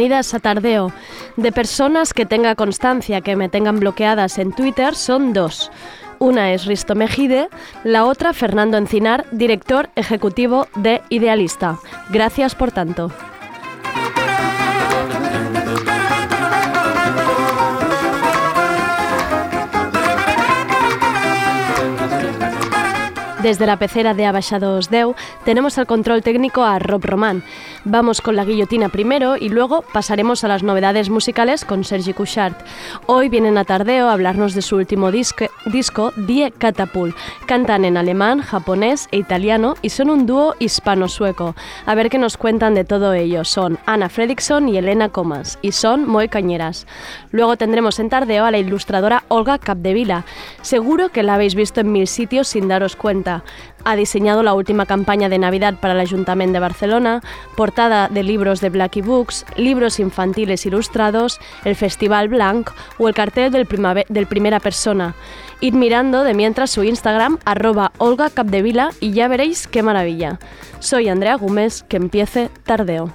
Bienvenidas a Tardeo. De personas que tenga constancia que me tengan bloqueadas en Twitter son dos. Una es Risto Mejide, la otra Fernando Encinar, director ejecutivo de Idealista. Gracias por tanto. Desde la pecera de Abaixados Deu tenemos al control técnico a Rob Román. Vamos con la guillotina primero y luego pasaremos a las novedades musicales con Sergi Couchard. Hoy vienen a Tardeo a hablarnos de su último disco, disco Die Catapult. Cantan en alemán, japonés e italiano y son un dúo hispano-sueco. A ver qué nos cuentan de todo ello. Son Ana Fredriksson y Elena Comas y son muy cañeras. Luego tendremos en Tardeo a la ilustradora Olga Capdevila. Seguro que la habéis visto en mil sitios sin daros cuenta. Ha diseñado la última campaña de Navidad para el Ayuntamiento de Barcelona, portada de libros de Blackie Books, libros infantiles ilustrados, el Festival Blanc o el cartel del, del Primera Persona. Id mirando de mientras su Instagram, arroba Olga Capdevila, y ya veréis qué maravilla. Soy Andrea Gómez, que empiece tardeo.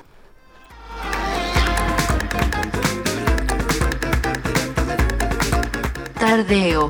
Tardeo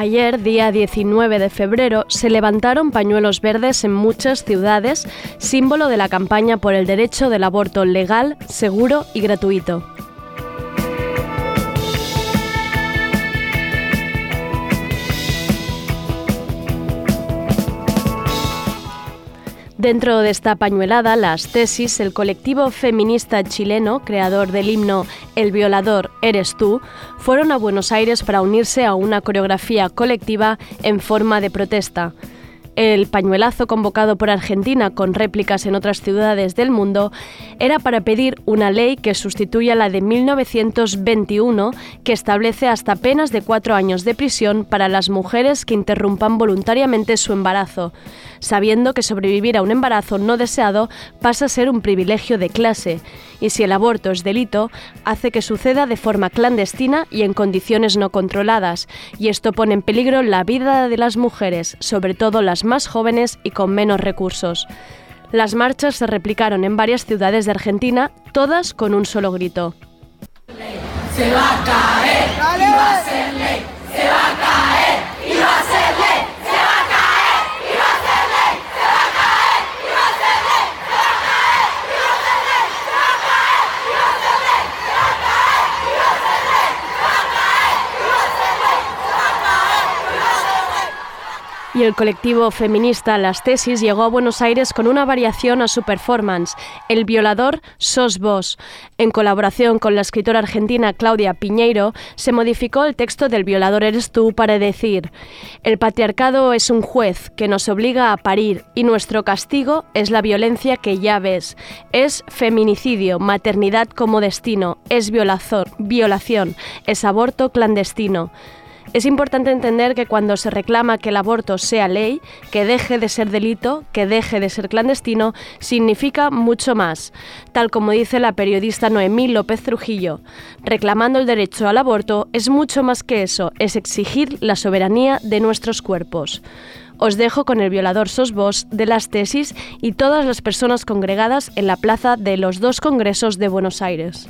Ayer, día 19 de febrero, se levantaron pañuelos verdes en muchas ciudades, símbolo de la campaña por el derecho del aborto legal, seguro y gratuito. Dentro de esta pañuelada, las tesis, el colectivo feminista chileno, creador del himno El violador eres tú, fueron a Buenos Aires para unirse a una coreografía colectiva en forma de protesta. El pañuelazo convocado por Argentina con réplicas en otras ciudades del mundo era para pedir una ley que sustituya la de 1921 que establece hasta penas de cuatro años de prisión para las mujeres que interrumpan voluntariamente su embarazo, sabiendo que sobrevivir a un embarazo no deseado pasa a ser un privilegio de clase y si el aborto es delito, hace que suceda de forma clandestina y en condiciones no controladas, y esto pone en peligro la vida de las mujeres, sobre todo las más jóvenes y con menos recursos. Las marchas se replicaron en varias ciudades de Argentina, todas con un solo grito. Se va a caer, y va a ser ley. Se va a caer, y va a ser ley. Y el colectivo feminista Las Tesis llegó a Buenos Aires con una variación a su performance, El violador sos vos. En colaboración con la escritora argentina Claudia Piñeiro, se modificó el texto del violador eres tú para decir, el patriarcado es un juez que nos obliga a parir y nuestro castigo es la violencia que ya ves. Es feminicidio, maternidad como destino, es violación, violación es aborto clandestino. Es importante entender que cuando se reclama que el aborto sea ley, que deje de ser delito, que deje de ser clandestino, significa mucho más. Tal como dice la periodista Noemí López Trujillo, reclamando el derecho al aborto es mucho más que eso, es exigir la soberanía de nuestros cuerpos. Os dejo con el violador sos vos de las tesis y todas las personas congregadas en la plaza de los dos congresos de Buenos Aires.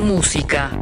Música.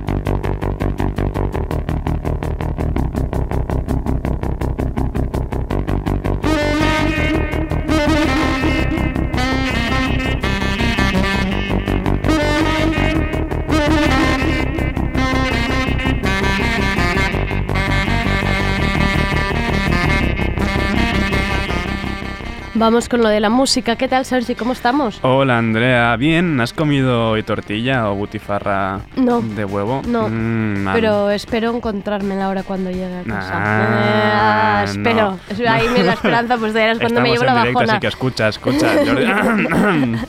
Vamos con lo de la música. ¿Qué tal, Sergi? ¿Cómo estamos? Hola, Andrea. Bien, ¿has comido hoy tortilla o butifarra No. de huevo? No, Mm. Pero espero encontrármela ahora cuando llegue a casa. Ah, Ah, espero. no. Ahí me la esperanza, pues ya es cuando me llevo la directo, bajona. así que escucha, escucha.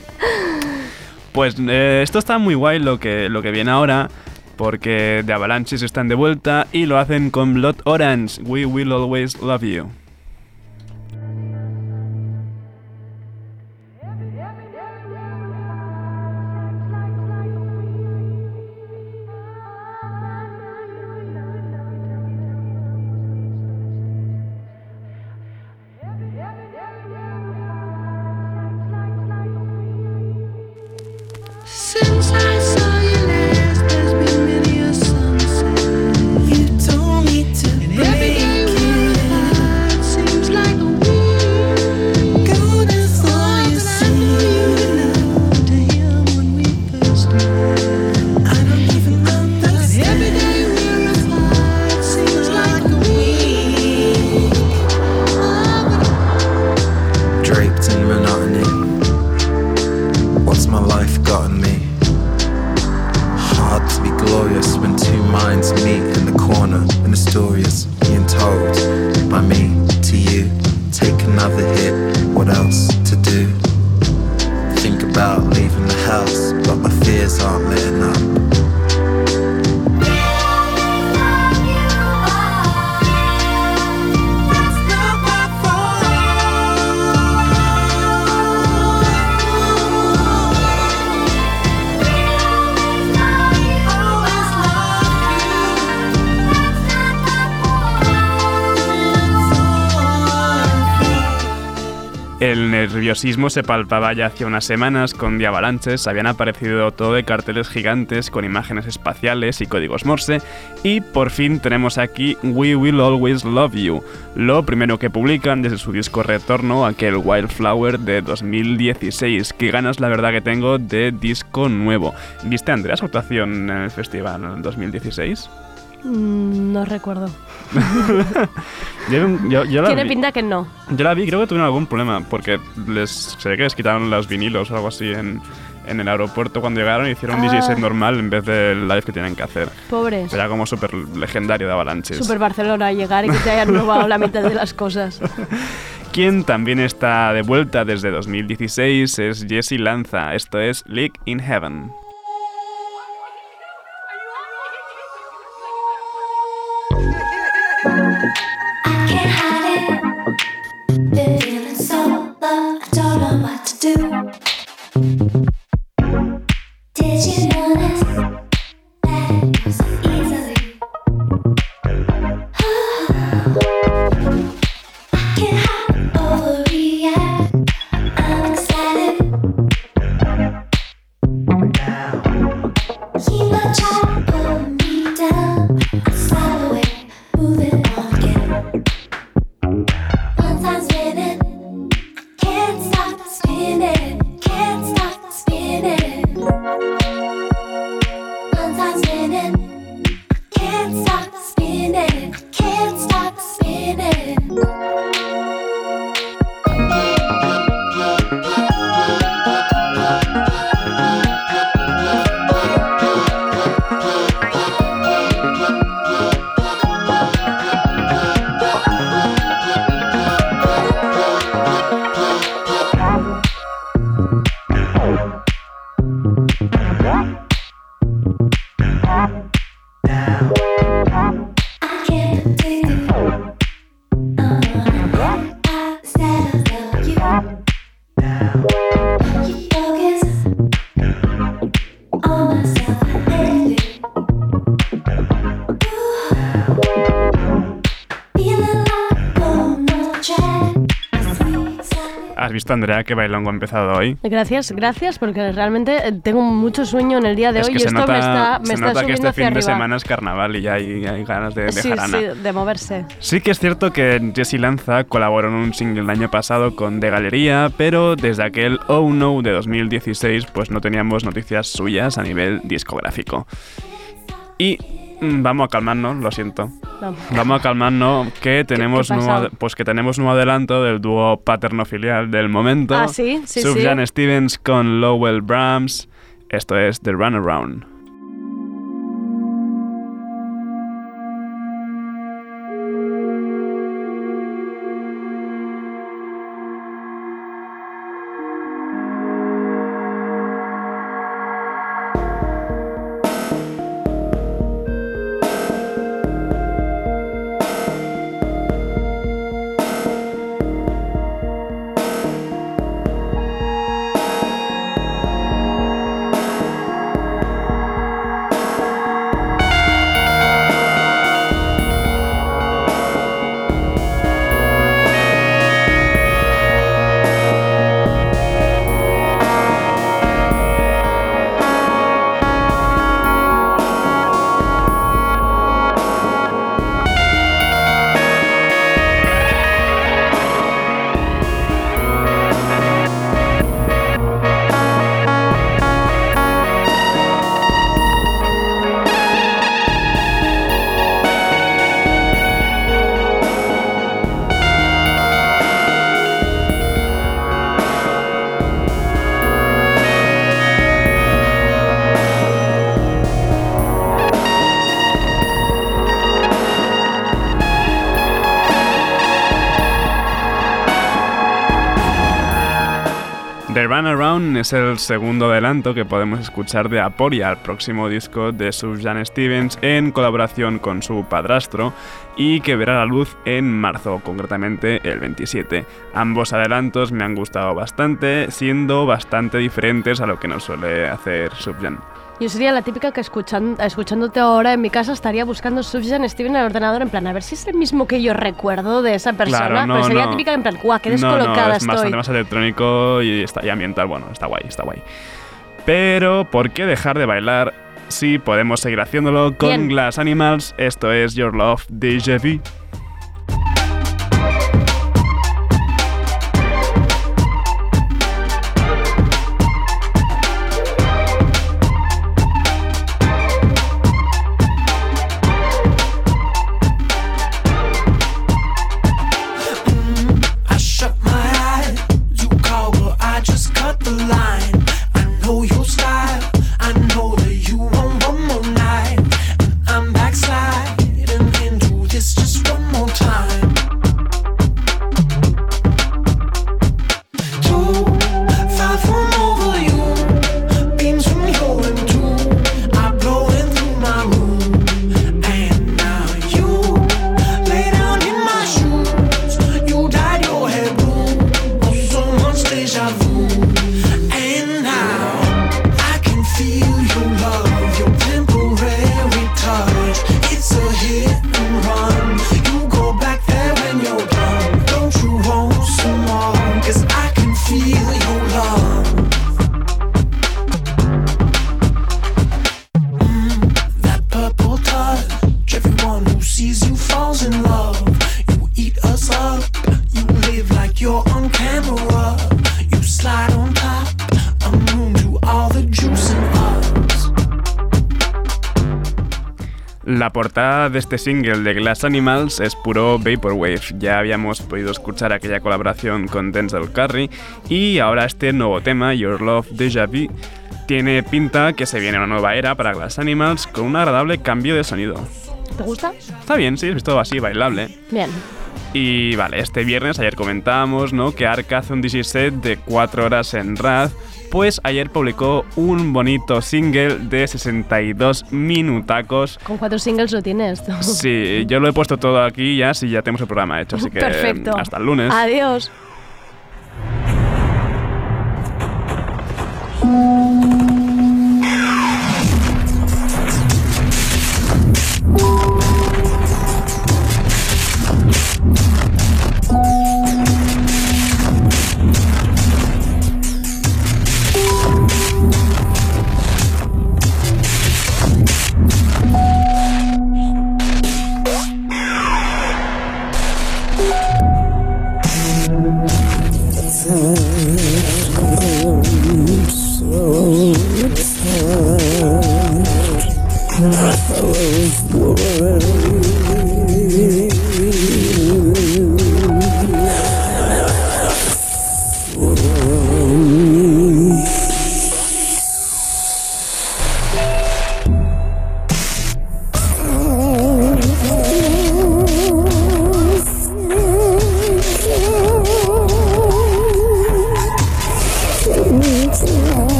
Pues eh, esto está muy guay lo que, lo que viene ahora. Porque The Avalanches están de vuelta y lo hacen con Blood Orange. We will always love you. Nerviosismo se palpaba ya hace unas semanas con Avalanches, habían aparecido todo de carteles gigantes con imágenes espaciales y códigos Morse, y por fin tenemos aquí We Will Always Love You, lo primero que publican desde su disco retorno, aquel Wildflower de 2016. Qué ganas la verdad que tengo de disco nuevo. ¿Viste Andrea su actuación en el festival en 2016? Mm, no recuerdo. Yo, yo- yo la Tiene vi- pinta que no. Yo la vi, creo que tuvieron algún problema, porque les se ve que les quitaron los vinilos o algo así en, en el aeropuerto cuando llegaron y hicieron un Ah. DJ set normal en vez del live que tienen que hacer. Pobres. Era como súper legendario de Avalanches. Super Barcelona, llegar y que te hayan robado la mitad de las cosas. Quien también está de vuelta desde 2016 es Jesse Lanza, esto es League in Heaven. Visto, Andrea, que bailongo ha empezado hoy? Gracias, gracias, porque realmente eh, tengo mucho sueño en el día de es hoy y se esto nota, me está, me se está nota que este hacia fin de arriba. semana es carnaval y ya hay, hay ganas de, de sí, jarana. sí, de moverse. Sí que es cierto que Jesse Lanza colaboró en un single el año pasado con De Galería, pero desde aquel Oh No de 2016 pues no teníamos noticias suyas a nivel discográfico. Y vamos a calmarnos, lo siento. Vamos. Vamos a calmarnos que tenemos qué nuevo, pues que tenemos nuevo adelanto del dúo paterno-filial del momento. Ah, sí, sí, sí. Sufjan Stevens con Lowell Brahms. Esto es The Runaround. Runaround es el segundo adelanto que podemos escuchar de Aporia, el próximo disco de Sufjan Stevens en colaboración con su padrastro y que verá la luz en marzo, concretamente el 27. Ambos adelantos me han gustado bastante, siendo bastante diferentes a lo que nos suele hacer Sufjan. Yo sería la típica que escuchan- escuchándote ahora en mi casa estaría buscando Sufjan Steven en el ordenador en plan, a ver si es el mismo que yo recuerdo de esa persona. Claro, no, pero sería no. típica en plan, guau, qué descolocada no, es estoy. bastante más electrónico y, está, y ambiental. Bueno, está guay, está guay. Pero, ¿por qué dejar de bailar si podemos seguir haciéndolo con Bien. Glass Animals? Esto es Your Love Déjà Vu. De este single de Glass Animals es puro Vaporwave. Ya habíamos podido escuchar aquella colaboración con Denzel Curry y ahora este nuevo tema, Your Love Deja Vu, tiene pinta que se viene una nueva era para Glass Animals con un agradable cambio de sonido. ¿Te gusta? Está bien, sí, es todo así, bailable. Bien. Y vale, este viernes, ayer comentábamos, ¿no? Que Arca hace un DJ set de 4 horas en Raz. Pues ayer publicó un bonito single de 62 minutacos. Con cuatro singles lo tienes. tú. Sí, yo lo he puesto todo aquí ya, sí, ya tenemos el programa hecho, así que Perfecto. hasta el lunes. Adiós.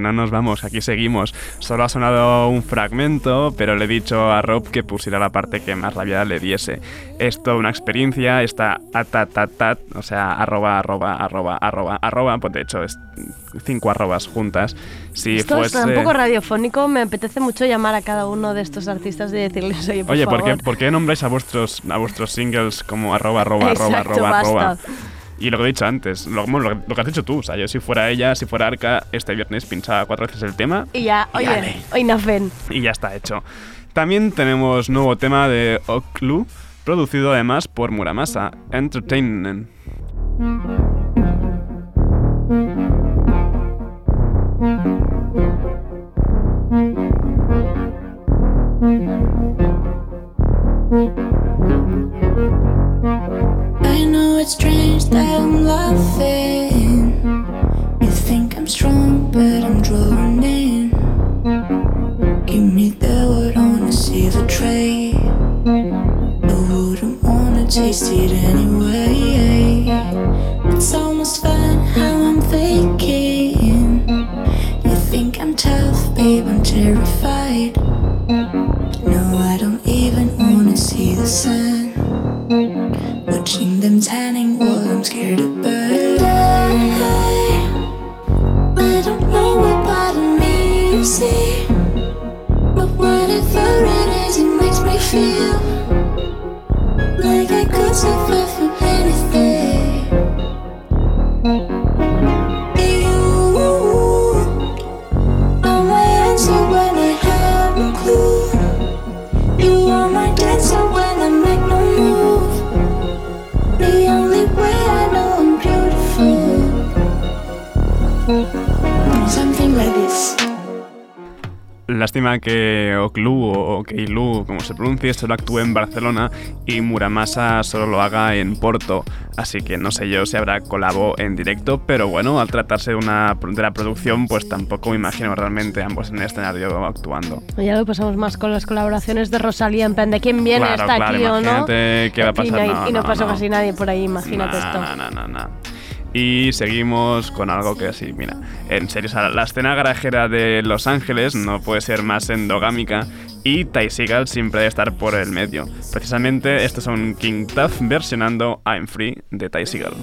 Que no nos vamos, aquí seguimos. Solo ha sonado un fragmento, pero le he dicho a Rob que pusiera la parte que más rabia le diese. Es toda una experiencia, está atatatat, o sea, arroba, arroba, arroba, arroba, arroba, pues de hecho es cinco arrobas juntas. Si Esto fuese... es un poco radiofónico. Me apetece mucho llamar a cada uno de estos artistas y decirles, oye, por Oye, ¿por favor. qué, ¿por qué nombráis a vuestros, a vuestros singles como arroba, arroba, arroba, Exacto, arroba, arroba? basta. Y lo que he dicho antes, lo, bueno, lo, lo que has dicho tú, o sea, yo si fuera ella, si fuera Arca, este viernes pinchaba cuatro veces el tema Y ya, Y oye, hoy nacen. y ya está hecho. También tenemos nuevo tema de Oklu, producido además por Muramasa Entertainment. wasted in Keilu, como se pronuncie, solo actúe en Barcelona y Muramasa solo lo haga en Porto. Así que no sé yo si habrá colabo en directo, pero bueno, al tratarse de, una, de la producción, pues tampoco me imagino realmente ambos en el escenario actuando. Ya lo pasamos más con las colaboraciones de Rosalía, en plan de quién viene, Claro, está claro, aquí o no. qué va a Y no, pasar. hay- No, y no, no, pasó casi nadie por ahí, imagínate esto. No, no, no, no. Y seguimos con algo que así, mira, en serio, la escena garajera de Los Ángeles no puede ser más endogámica y Ty Seagal siempre debe estar por el medio. Precisamente estos son King Tuff versionando I'm Free de Ty Seagal.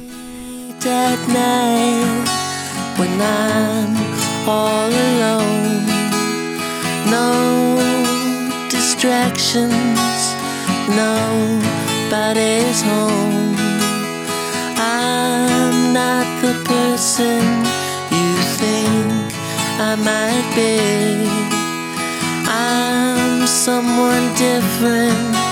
The person you think I might be. I'm someone different.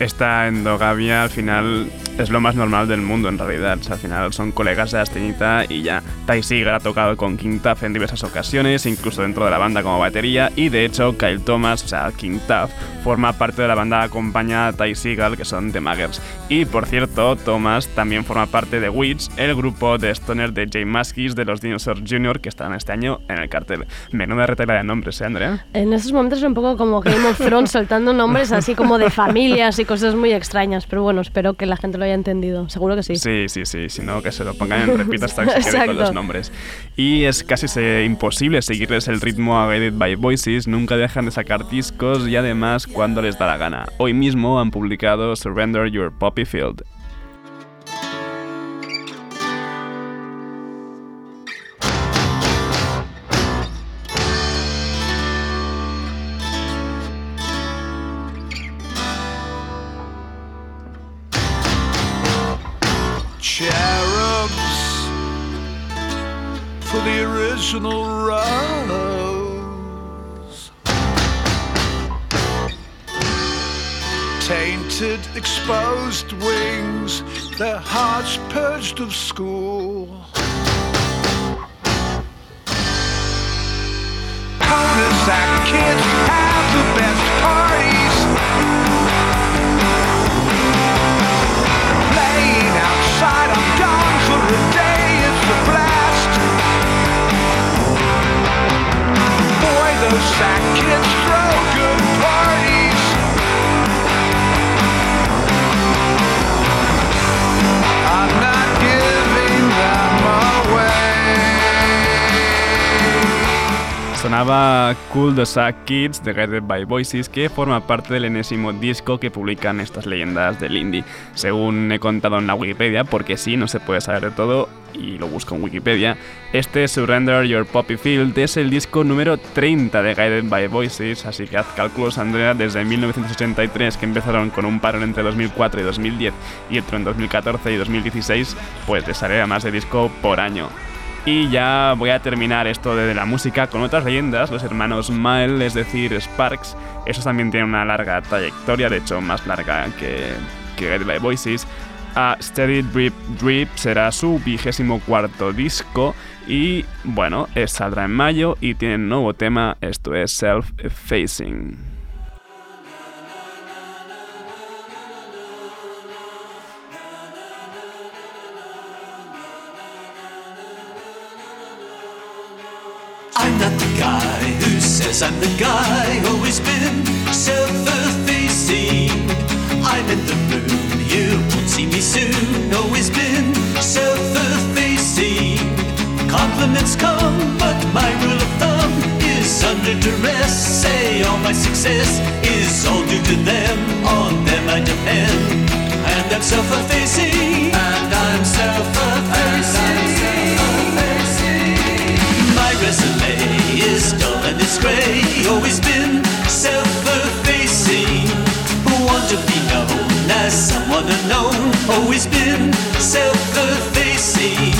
Esta endogamia al final es lo más normal del mundo en realidad. O sea, al final son colegas de Astenita y ya. Ty Seagal ha tocado con King Tuff en diversas ocasiones, incluso dentro de la banda como batería. Y de hecho, Kyle Thomas, o sea, King Tuff, forma parte de la banda que acompaña a Ty Seagal, que son The Muggers. Y por cierto, Thomas también forma parte de Witch, el grupo de stoner de Jay Maskis de los Dinosaurs Jr. que estarán este año en el cartel. Menuda retela de nombres, ¿eh, Andrea? En estos momentos es un poco como Game of Thrones soltando nombres así como de familias y cosas muy extrañas, pero bueno, espero que la gente lo haya entendido. Seguro que sí. Sí, sí, sí, si no que se lo pongan en repita hasta que se con los nombres. Y es casi imposible seguirles el ritmo a Guided by Voices, nunca dejan de sacar discos y además cuando les da la gana. Hoy mismo han publicado Surrender Your Poppy Field. Sack Kids de Guided by Voices, que forma parte del enésimo disco que publican estas leyendas del indie. Según he contado en la Wikipedia, porque sí, no se puede saber de todo, y lo busco en Wikipedia, este Surrender Your Poppy Field es el disco número 30 de Guided by Voices, así que haz cálculos, Andrea, desde 1983, que empezaron con un parón entre 2004 y 2010, y otro en 2014 y 2016, pues les a más de disco por año. Y ya voy a terminar esto de la música con otras leyendas, los hermanos Mael, es decir, Sparks. Esos también tienen una larga trayectoria, de hecho más larga que, que Voices. A Steady Drip Drip será su vigésimo cuarto disco y bueno, saldrá en mayo y tiene un nuevo tema, esto es Self Facing. I'm the guy, always been self-effacing. I'm in the moon, you won't see me soon, always been self-effacing. Compliments come, but my rule of thumb is under duress. Say all my success is all due to them, on them I depend. And I'm self-effacing, and I'm self-effacing. is grey, always been self-effacing. Who want to be known as someone unknown, always been self-effacing.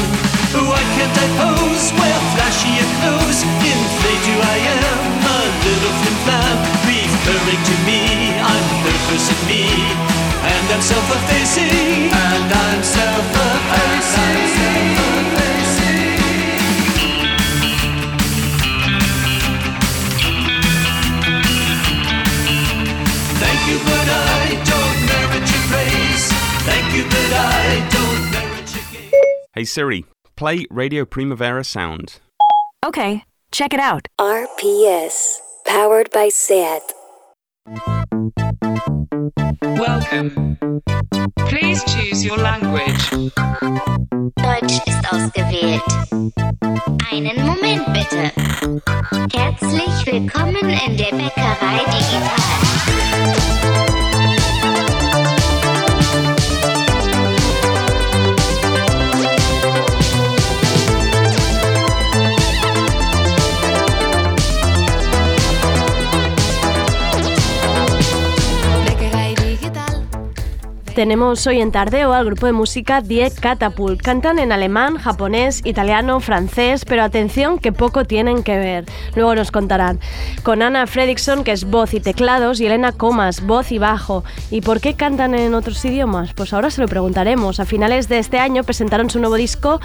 Why can't I pose, wear flashier clothes, inflate who I am, a little flim-flam, referring to me, I'm third person me, and I'm self-effacing, and I'm self-effacing. Hey Siri, play Radio Primavera Sound. Okay, check it out. RPS, powered by SAT. Welcome. Please choose your language. Deutsch ist ausgewählt. Einen Moment bitte. Herzlich willkommen in der Bäckerei Digital. Tenemos hoy en Tardeo al grupo de música Die Catapult. Cantan en alemán, japonés, italiano, francés, pero atención que poco tienen que ver. Luego nos contarán. Con Ana Fredrickson, que es voz y teclados, y Elena Comas, voz y bajo. ¿Y por qué cantan en otros idiomas? Pues ahora se lo preguntaremos. A finales de este año presentaron su nuevo disco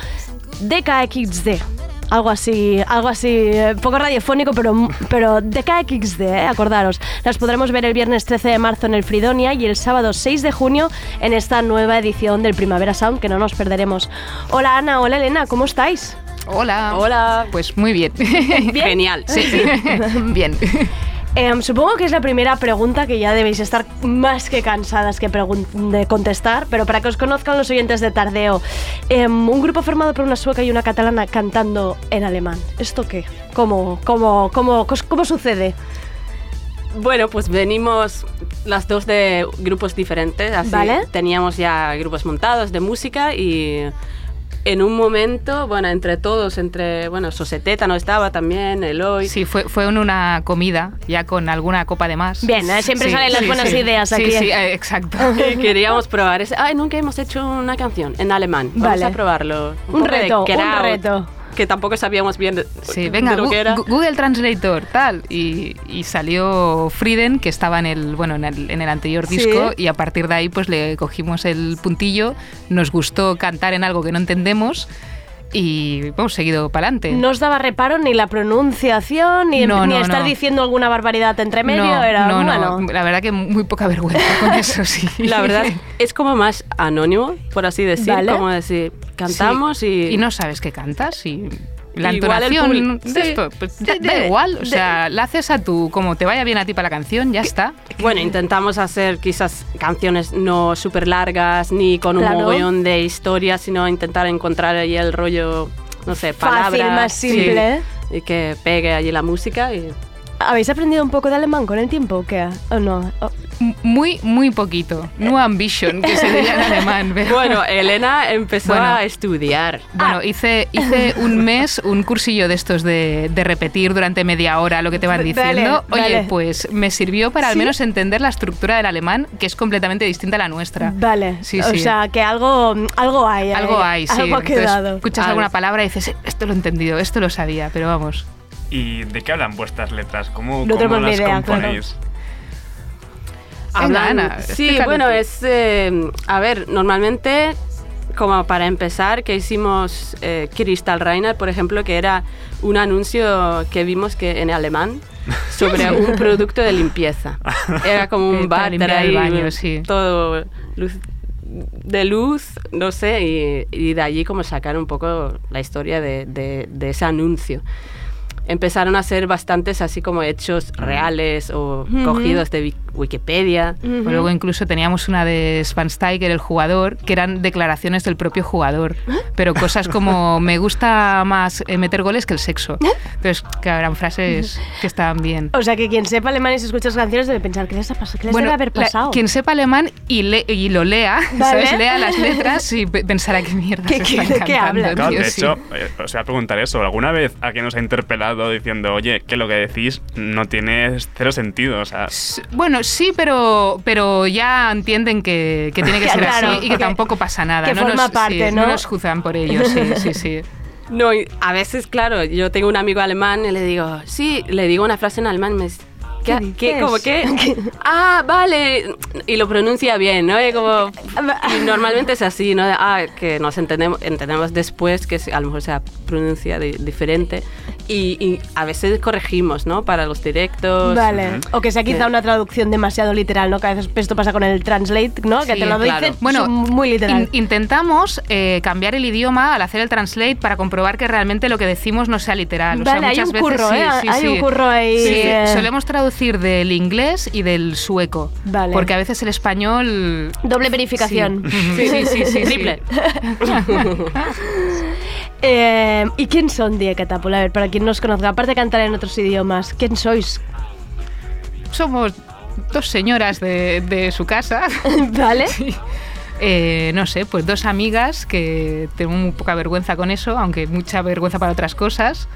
DKXD. Algo así, algo así, eh, poco radiofónico, pero, pero de KXD, eh, acordaros. Las podremos ver el viernes 13 de marzo en el Fridonia y el sábado 6 de junio en esta nueva edición del Primavera Sound, que no nos perderemos. Hola Ana, hola Elena, ¿cómo estáis? Hola. Hola. Pues muy bien. Genial. Sí, bien. Em, supongo que es la primera pregunta que ya debéis estar más que cansadas que de contestar, pero para que os conozcan los oyentes de Tardeo, em, un grupo formado por una sueca y una catalana cantando en alemán. ¿Esto qué? ¿Cómo, cómo, cómo, cómo sucede? Bueno, pues venimos las dos de grupos diferentes. Así Vale. Teníamos ya grupos montados de música y en un momento, bueno, entre todos, entre, bueno, Soseteta no estaba también, Eloy. Sí, fue, fue en una comida, ya con alguna copa de más. Bien, ¿eh? siempre salen las buenas ideas Sí, aquí. Sí, eh, exacto. Y queríamos probar ese. Ay, nunca hemos hecho una canción en alemán. Vamos Vale. a probarlo. Un de reto, un reto. Que tampoco sabíamos bien de, Sí, de venga, lo que era. Google Translator, tal. Y, y salió Frieden, que estaba en el, bueno, en el, en el anterior Sí. disco, y a partir de ahí pues le cogimos el puntillo, nos gustó cantar en algo que no entendemos y hemos seguido para adelante. No os daba reparo ni la pronunciación, ni, No, ni no, estar no. diciendo alguna barbaridad entre medio. no, era no, bueno. no, la verdad que muy poca vergüenza con eso, sí. La verdad es como más anónimo, por así decir, Vale. como decir, cantamos Sí, y... y no sabes qué cantas y la entonación de sí. esto, pues, De- da, da de- igual, o de- sea, la haces a tu como te vaya bien a ti para la canción, ya está. Bueno, intentamos hacer quizás canciones no súper largas ni con un Claro. mogollón de historias, sino intentar encontrar ahí el rollo, no sé, Fácil, palabras. más sí, simple. y que pegue allí la música y... ¿Habéis aprendido un poco de alemán con el tiempo o qué? ¿O no? Oh, Muy, muy poquito. No ambition, que se diría en alemán. pero- Bueno, Elena empezó Bueno. a estudiar. Bueno, Ah. hice, hice un mes un cursillo de estos de, de repetir durante media hora lo que te van diciendo. Oye, vale. pues me sirvió para al ¿Sí? menos entender la estructura del alemán, que es completamente distinta a la nuestra. Vale, Sí, o sí. sea que algo, algo hay. ahí. Algo hay, sí. Algo ha Entonces, quedado. escuchas Algo. alguna palabra y dices, "Eh, esto lo he entendido, esto lo sabía, pero vamos. ¿Y de qué hablan vuestras letras? ¿Cómo, No cómo tenemos ni las idea, componéis? Venga, Hablan- Ana, sí, bueno, es... eh, a ver, normalmente, como para empezar, que hicimos eh, Crystal Reiner, por ejemplo, que era un anuncio que vimos que en alemán sobre un producto de limpieza. Era como un váter limpiar el baño, sí. todo luz, de luz, no sé, y, y de allí como sacar un poco la historia de, de- de ese anuncio. Empezaron a ser bastantes así como hechos reales o cogidos de Wik- Wikipedia. O luego incluso teníamos una de Spansteiger, el jugador, que eran declaraciones del propio jugador. Pero cosas como me gusta más eh, meter goles que el sexo. Entonces, que eran frases que estaban bien. O sea que quien sepa alemán y se escucha las canciones debe pensar, ¿qué les, ha pasado? ¿Qué les Bueno, debe haber la- pasado? quien sepa alemán y, le- y lo lea, Vale. ¿sabes? Lea las letras y pe- pensará qué mierda ¿Qué- se qué- están de qué cantando, hablan? Claro, tío, de sí. hecho, eh, os voy a preguntar eso. ¿Alguna vez alguien nos ha interpelado diciendo, oye, que lo que decís no tiene cero sentido? O sea, Bueno, sí, pero, pero ya entienden que, que tiene que ser Claro, así y que que- tampoco pasa nada. que no forma nos, parte, sí, ¿no? nos juzgan por ello, sí, sí, sí. No, a veces, claro, yo tengo un amigo alemán y le digo, sí, le digo una frase en alemán, me dice, ¿qué? ¿Qué. ¿Cómo qué? ah, vale. Y lo pronuncia bien, ¿no? Y, como, y normalmente es así, ¿no? Ah, que nos entendemos, entendemos después que a lo mejor se pronuncia di- diferente. Y, y a veces corregimos, ¿no? Para los directos. Vale. O que sea quizá Que- una traducción demasiado literal, ¿no? Que a veces esto pasa con el translate, ¿no? que Sí, te lo claro. dicen Bueno, muy literal. In- intentamos eh, cambiar el idioma al hacer el translate para comprobar que realmente lo que decimos no sea literal. O sea, hay muchas un veces curro, sí, ¿eh? sí, Hay sí. un curro ahí, Sí, eh. solemos traducir del inglés y del sueco. Vale. Porque a veces el español. Doble verificación. Sí, sí, sí, sí, sí. Triple. Eh, ¿Y quién son Die Catapult? A ver, para quien no os conozca, aparte de cantar en otros idiomas, ¿quién sois? Somos dos señoras de, de su casa. ¿Vale? Eh, no sé, pues dos amigas que tengo muy poca vergüenza con eso, aunque mucha vergüenza para otras cosas.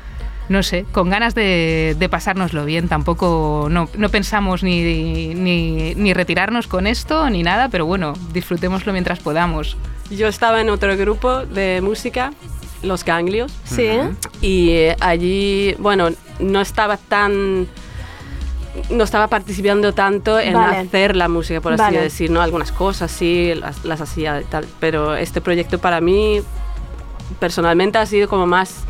No sé, con ganas de, de pasárnoslo bien. Tampoco no, no pensamos ni, ni, ni retirarnos con esto ni nada, pero bueno, disfrutémoslo mientras podamos. Yo estaba en otro grupo de música, Los Ganglios. Sí. Y eh, allí, bueno, no estaba tan. No estaba participando tanto en Vale. hacer la música, por así Vale. decir, ¿no? Algunas cosas sí, las, las hacía y tal. Pero este proyecto para mí, personalmente, ha sido como más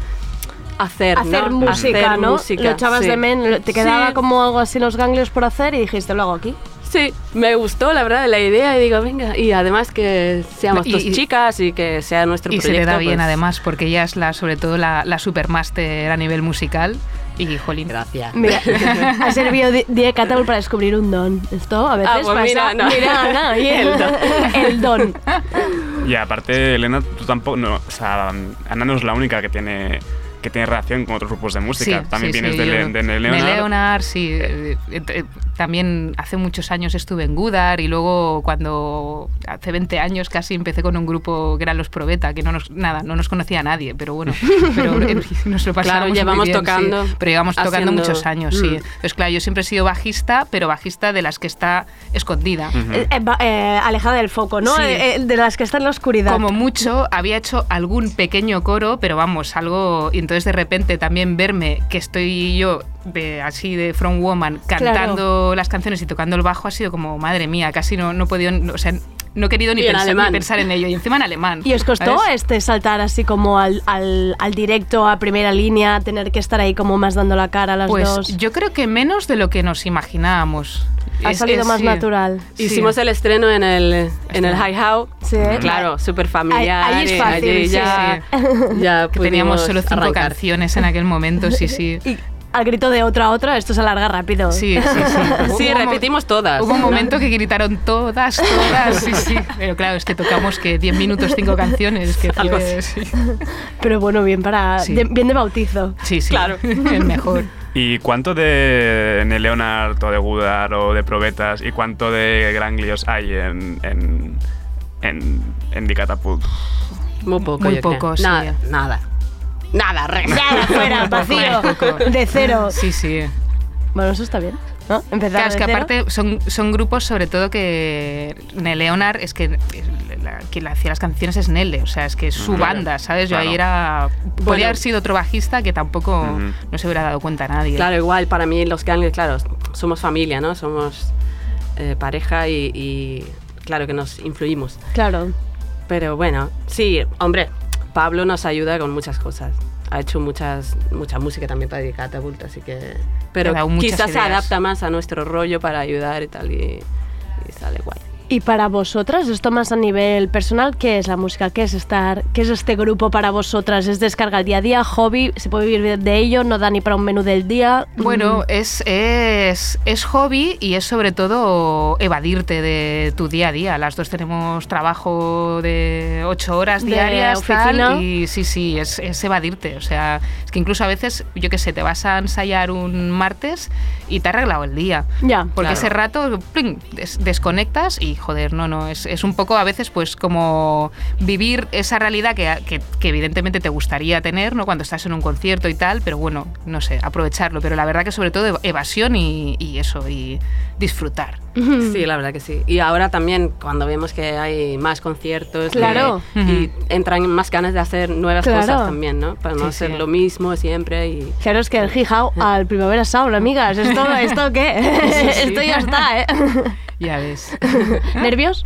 hacer, Hacer ¿no? música, Hacer ¿no? música, lo echabas sí. de men, te quedaba Sí. como algo así los ganglios por hacer y dijiste, lo hago aquí. Sí, me gustó la verdad la idea y digo, venga, y además que seamos Y- dos y- chicas y que sea nuestro Y se proyecto. le da bien pues, además, porque ella es la, sobre todo la, la supermaster a nivel musical. Y jolín. Gracias. Mira, ha servido Die- Catapult para descubrir un don. Esto a veces Ah, pues pasa. mira, no. Ana, y- El don. el don. y aparte, Elena, tú tampoco. No, o sea, Ana no es la única que tiene que tiene relación con otros grupos de música. Sí, También sí, vienes sí, de, yo- Le- de Leonard. Leonard, sí. eh, eh, eh, también hace muchos años estuve en Gudar y luego cuando hace 20 años casi empecé con un grupo que eran los Probeta, que no nos, nada, no nos conocía nadie, pero bueno, pero nos lo pasábamos Claro, muy llevamos sí. tocando, Pero llevamos tocando muchos años, sí. Entonces, claro, yo siempre he sido bajista, pero bajista de las que está escondida. Eh, eh, eh, alejada del foco, ¿no? Sí. De las que están en la oscuridad. Como mucho, había hecho algún pequeño coro, pero vamos, algo. Y entonces de repente también verme que estoy yo de así de From Woman cantando las canciones y tocando el bajo ha sido como, madre mía, casi no, no he podido. no- o sea, no he querido ni pensar, ni pensar en ello. Y encima en alemán. ¿Y os costó ¿sabes? este saltar así como al, al, al directo, a primera línea, tener que estar ahí como más dando la cara a las Pues dos? yo creo que menos de lo que nos imaginábamos. Ha Es- salido es- más sí. natural. Sí. Hicimos el estreno en el, en el High How. Sí. Claro, súper familiar. Ahí es y fácil, allí sí, ya, sí. ya Que teníamos solo cinco arrancar. canciones en aquel momento, sí, sí. Y al grito de otra a otra, esto se alarga rápido. Sí, sí, sí. Sí, repetimos todas. Hubo un momento que gritaron todas, todas, sí, sí. Pero claro, es que tocamos que 10 minutos, 5 canciones, que Algo fue... así. Sí, Pero bueno, bien para Sí. de, bien de bautizo. sí, sí. Claro. el mejor. ¿Y cuánto de, en el Leonard o de Gudar o de Probetas y cuánto de Granglios hay en, en, en, en Die Catapult? Muy poco, Muy yo creo. poco, sí. Nada, nada. Nada, re. Nada, fuera, vacío, de cero. Sí, sí. Bueno, eso está bien, ¿no? Empezar Claro, es que cero. aparte son, son grupos sobre todo que Leonard es que la, quien hacía las canciones es Nelle, o sea, es que es su banda, ¿sabes? Yo Claro. ahí era... Bueno. Podía haber sido otro bajista que tampoco no se hubiera dado cuenta nadie. Claro, igual para mí los Ganglios, claro, somos familia, ¿no? Somos eh, pareja y, y claro que nos influimos. Claro. Pero bueno, sí, hombre, Pablo nos ayuda con muchas cosas. Ha hecho muchas, mucha música también para Catapult, así que... Pero quizás se adapta más a nuestro rollo para ayudar y tal, y, y sale guay. Y para vosotras, esto más a nivel personal, ¿qué es la música? ¿Qué es estar? ¿Qué es este grupo para vosotras? ¿Es descarga el día a día, hobby? ¿Se puede vivir de ello? ¿No da ni para un menú del día? Bueno, Mm. es, es, es hobby y es sobre todo evadirte de tu día a día. Las dos tenemos trabajo de ocho horas De diarias tal, oficina. y sí, sí, es, es evadirte. O sea, es que incluso a veces, yo qué sé, te vas a ensayar un martes y te ha arreglado el día. Ya. Porque Claro. ese rato ¡pling! des- desconectas y joder, no, no, es, es un poco a veces pues como vivir esa realidad que, que- que evidentemente te gustaría tener, ¿no? Cuando estás en un concierto y tal, pero bueno, no sé, aprovecharlo. Pero la verdad que sobre todo ev- evasión y, y eso, y disfrutar. Sí, la verdad que sí. Y ahora también, cuando vemos que hay más conciertos que- Claro. y entran más ganas de hacer nuevas Claro. cosas también, ¿no? Para no Sí, hacer sí. lo mismo siempre. Y... Claro, es que el Hijao al Primavera Sound, amigas. ¿Esto, esto qué? Sí, sí. Esto ya está, ¿eh? Ya ves. ¿Nervios?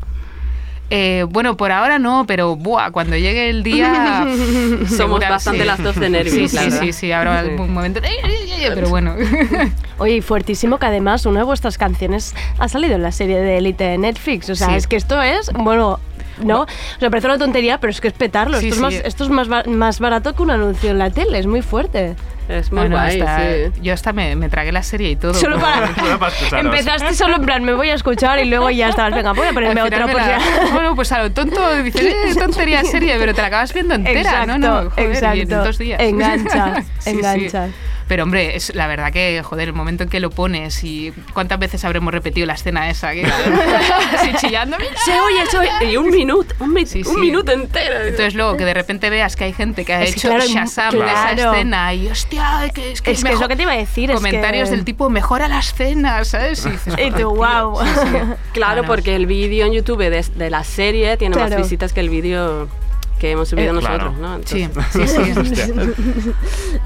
Eh, bueno, por ahora no, pero buah, cuando llegue el día. Somos bastante sí. las dos de nervios, Sí, sí, sí, sí, habrá un momento. Pero bueno. Oye, fuertísimo que además una de vuestras canciones ha salido en la serie de Elite de Netflix. O sea, Sí. es que esto es, bueno, no, o sea, parece una tontería, pero es que es petarlo. Sí, esto, sí. Es más, esto es más, ba- más barato que un anuncio en la tele, es muy fuerte. Es No, no, hasta- Yo hasta me, me tragué la serie y todo. Solo para- para. Empezaste solo en plan, me voy a escuchar y luego ya estabas, venga, voy a ponerme por me la- Bueno, pues a lo tonto dices, eh, tontería serie, pero te la acabas viendo entera, Exacto, ¿no? no joder, exacto. y en dos días. Enganchas, Sí, sí. Pero hombre, es la verdad que, joder, el momento en que lo pones y cuántas veces habremos repetido la escena esa, que así chillando, mira, Se oye, se oye. Y un minuto, un, mi- Sí, un minuto entero. Entonces luego que de repente veas que hay gente que ha Es que hecho claro, Shazam de esa claro. escena y hostia, que es que, Es que es lo que te iba a decir, es comentarios que- del tipo mejora la escena, ¿sabes? Y, dices, Y tú, "Joder, tío". wow. Sí, sí. Claro, Ah, no. porque el vídeo en YouTube de, de la serie tiene más Claro. visitas que el vídeo que hemos subido Eh, nosotros, claro. ¿no? Sí, Entonces- sí, sí.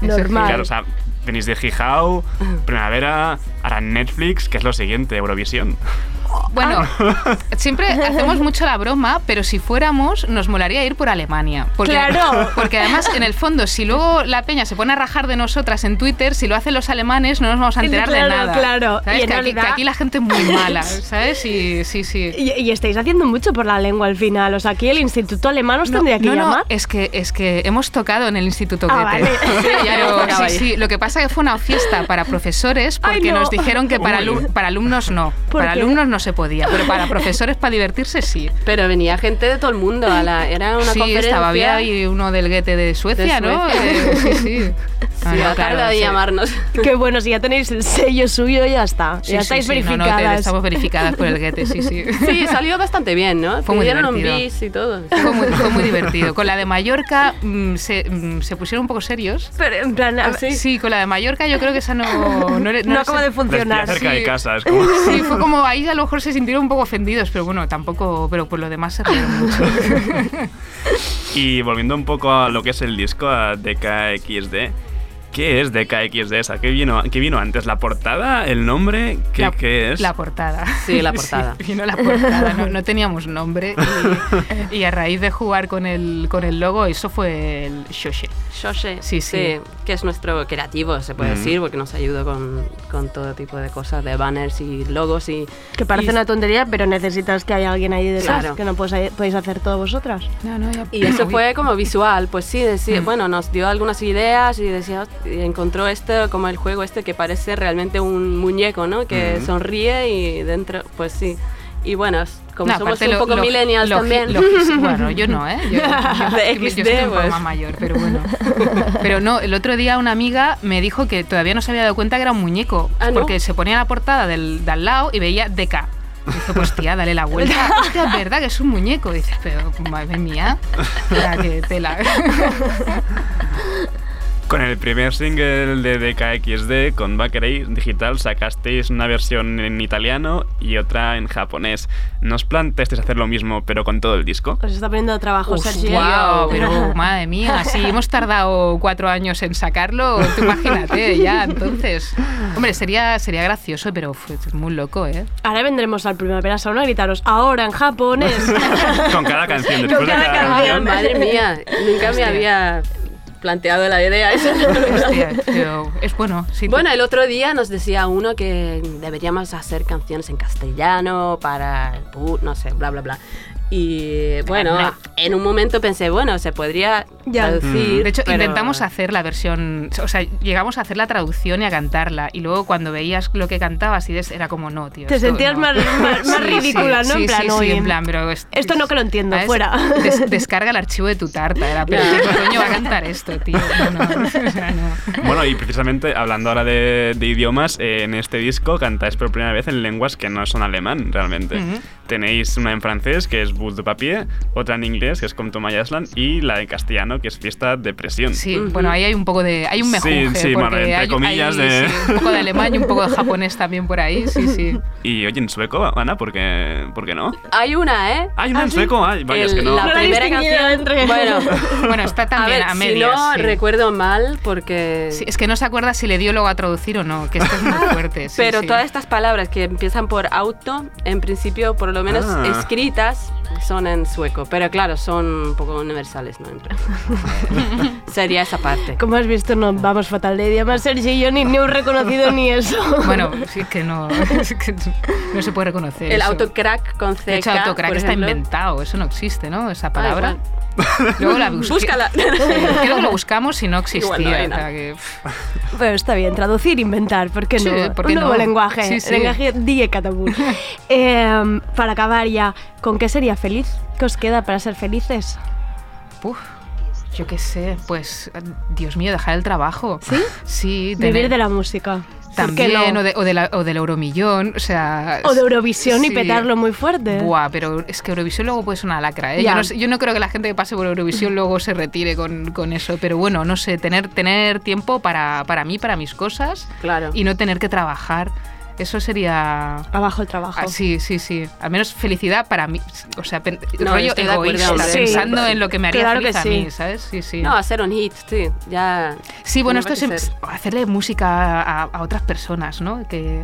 Normal. Claro, o sea, venís de Gijao, Primavera, ahora Netflix, que es lo siguiente, Eurovisión. Bueno, siempre hacemos mucho la broma, pero si fuéramos, nos molaría ir por Alemania. Porque, Claro. Porque además, en el fondo, si luego la peña se pone a rajar de nosotras en Twitter, si lo hacen los alemanes, no nos vamos a enterar Claro, de nada. claro. ¿Sabes? Que, aquí, realidad- que aquí la gente es muy mala, ¿sabes? Y sí, sí. Y, y estáis haciendo mucho por la lengua al final. O sea, aquí el Instituto Alemán os tendría que no, no, llamar. es que, es que hemos tocado en el Instituto Ah, Goethe. vale. Sí, Ya sí, sí, lo que pasa es que fue una fiesta para profesores porque Ay, no. nos dijeron que para, alum- para alumnos no. ¿Por Para qué? alumnos no se podía, pero para profesores, para divertirse, sí. Pero venía gente de todo el mundo. A la, era una sí, conferencia. estaba, había ahí uno del Goethe de Suecia, De ¿no? Suecia. Eh, sí, sí. Ah, Sí, no, a claro, tarde de sí. llamarnos. Qué bueno, si ya tenéis el sello suyo, ya está. Sí, ya sí, estáis sí, no, no, te- verificadas. estamos verificadas por el Goethe, sí, sí. Sí, salió bastante bien, ¿no? Fue muy un divertido. bis y todo. Fue muy, fue muy divertido. Con la de Mallorca mm, se, mm, se pusieron un poco serios. Pero en plan, a- Sí, con la de Mallorca yo creo que esa no... No, no, le acaba sé- de funcionar. cerca sí. de casa, es como... Sí, fue como ahí a lo mejor se sintieron un poco ofendidos, pero bueno, tampoco, pero por lo demás se rieron mucho. Y volviendo un poco a lo que es el disco, a DKXD, ¿qué es DKXD? esa? ¿Qué vino, ¿Qué vino antes? ¿La portada? ¿El nombre? ¿Qué, la, qué es? La portada. Sí, la portada. vino la portada, no, no teníamos nombre y, y a raíz de jugar con el, con el logo, eso fue el Shoshe. Shoshe, Sí, sí. que es nuestro creativo, se puede Mm. decir, porque nos ayuda con, con todo tipo de cosas, de banners y logos y... Que parece y- una tontería, pero necesitas que haya alguien ahí detrás, Claro. que no podéis, podéis hacer todo vosotras. No, no, ya- Y eso fue como visual, pues sí, Mm. bueno, nos dio algunas ideas y decía, encontró este, como el juego este que parece realmente un muñeco, ¿no? Que Mm. sonríe y dentro, pues sí. Y bueno, como No, somos un lo- poco lo- millennials lo- también. lo- bueno, yo no, ¿eh? Yo, yo- De yo XD, soy un poco pues. más mayor, pero bueno. Pero no, el otro día una amiga me dijo que todavía no se había dado cuenta que era un muñeco. Ah, ¿no? Porque se ponía la portada del, de al lado y veía DK. Dice, pues tía, dale la vuelta. Hostia, es verdad que es un muñeco. Dice, pero madre mía, la que tela. Con el primer single de DKXD, con Bakery Digital, sacasteis una versión en italiano y otra en japonés. ¿No os planteasteis hacer lo mismo, pero con todo el disco? Os está poniendo trabajo, Uf, Sergi. guau, pero madre mía, si hemos tardado cuatro años en sacarlo, tú imagínate ya, entonces. Hombre, sería, sería gracioso, pero es muy loco, ¿eh? Ahora vendremos al Primavera Sound a gritaros ahora en japonés. con cada canción, Con después de cada cada canción. canción. Madre mía, nunca me Hostia. había planteado la idea. Hostia, pero es bueno. sí, Bueno, el otro día nos decía uno que deberíamos hacer canciones en castellano para el no sé, bla, bla, bla. Y bueno, no. en un momento pensé, bueno, se podría traducir. De hecho, pero- intentamos hacer la versión, o sea, llegamos a hacer la traducción y a cantarla. Y luego cuando veías lo que cantabas y era como, no, tío. Te esto sentías no". más, más, más Sí, ridícula, sí, ¿no? sí, en plan, sí, sí, oye, en plan, pero es- esto no que lo entiendo, ¿sabes? fuera. Des- descarga el archivo de tu tarta. Era, pero. ¿qué coño va a cantar esto, tío? No, no, o sea, no. Bueno, y precisamente hablando ahora de, de idiomas, eh, en este disco cantáis por primera vez en lenguas que no son alemán, realmente. Ujú. Tenéis una en francés, que es Boule de Papier, otra en inglés, que es Come to My Island, y la en castellano, que es Fiesta de Presión. Sí, bueno, ahí hay un poco de. Hay un Sí, mejunje. sí, porque bueno, entre hay, comillas hay, de- sí, un poco de alemán y un poco de japonés también por ahí, sí, sí. Y oye, en sueco, Ana, ¿por qué, por qué no? Hay una, ¿eh? Hay una en sí? sueco, ay, vaya, es que El- no. La primera canción. entre- Bueno, Bueno, está a también ver, a, si medias. no sí. recuerdo mal, porque. Sí, es que no se acuerda si le dio luego a traducir o no, que esto es muy fuerte. sí, Pero sí. todas estas palabras que empiezan por auto, en principio, por lo menos Ah. escritas, son en sueco. Pero claro, son un poco universales, ¿no? Sería esa parte. Como has visto, no vamos fatal de idiomas, Sergio y yo ni, ni he reconocido ni eso. Bueno, sí, es que no, es que no se puede reconocer. El eso. autocrack con CK. De hecho, autocrack está ejemplo. inventado, eso no existe, ¿no? Esa palabra. igual. Luego la busqué. Búscala. Sí, creo que lo buscamos y no existía. Igual no o sea que, Pero está bien, traducir, inventar, ¿por qué Sí, no? ¿por qué Un nuevo no? lenguaje, Sí, sí. lenguaje die. Eh, para acabar ya, ¿con qué sería feliz? ¿Qué os queda para ser felices? Uf, yo qué sé, pues, Dios mío, dejar el trabajo. ¿Sí? Sí, Vivir tener- de la música. ¿Por qué También, no? o, de- o de la- o del Euromillón, o sea... O de Eurovisión y sí. petarlo muy fuerte. Buah, pero es que Eurovisión luego puede ser una lacra, ¿eh? Yo no, yo no creo que la gente que pase por Eurovisión luego se retire con, con eso, pero bueno, no sé, tener, tener tiempo para, para mí, para mis cosas Claro. y no tener que trabajar, eso sería... Abajo el trabajo. Ah, sí, sí, sí. Al menos felicidad para mí. O sea, pen- No, rollo estoy de acuerdo, egoísta. Sí. pensando en lo que me haría Claro feliz que a mí, ¿sabes? Sí, sí. No, hacer un hit, sí. Ya. Sí, bueno, esto es ser. hacerle música a, a otras personas, ¿no? Que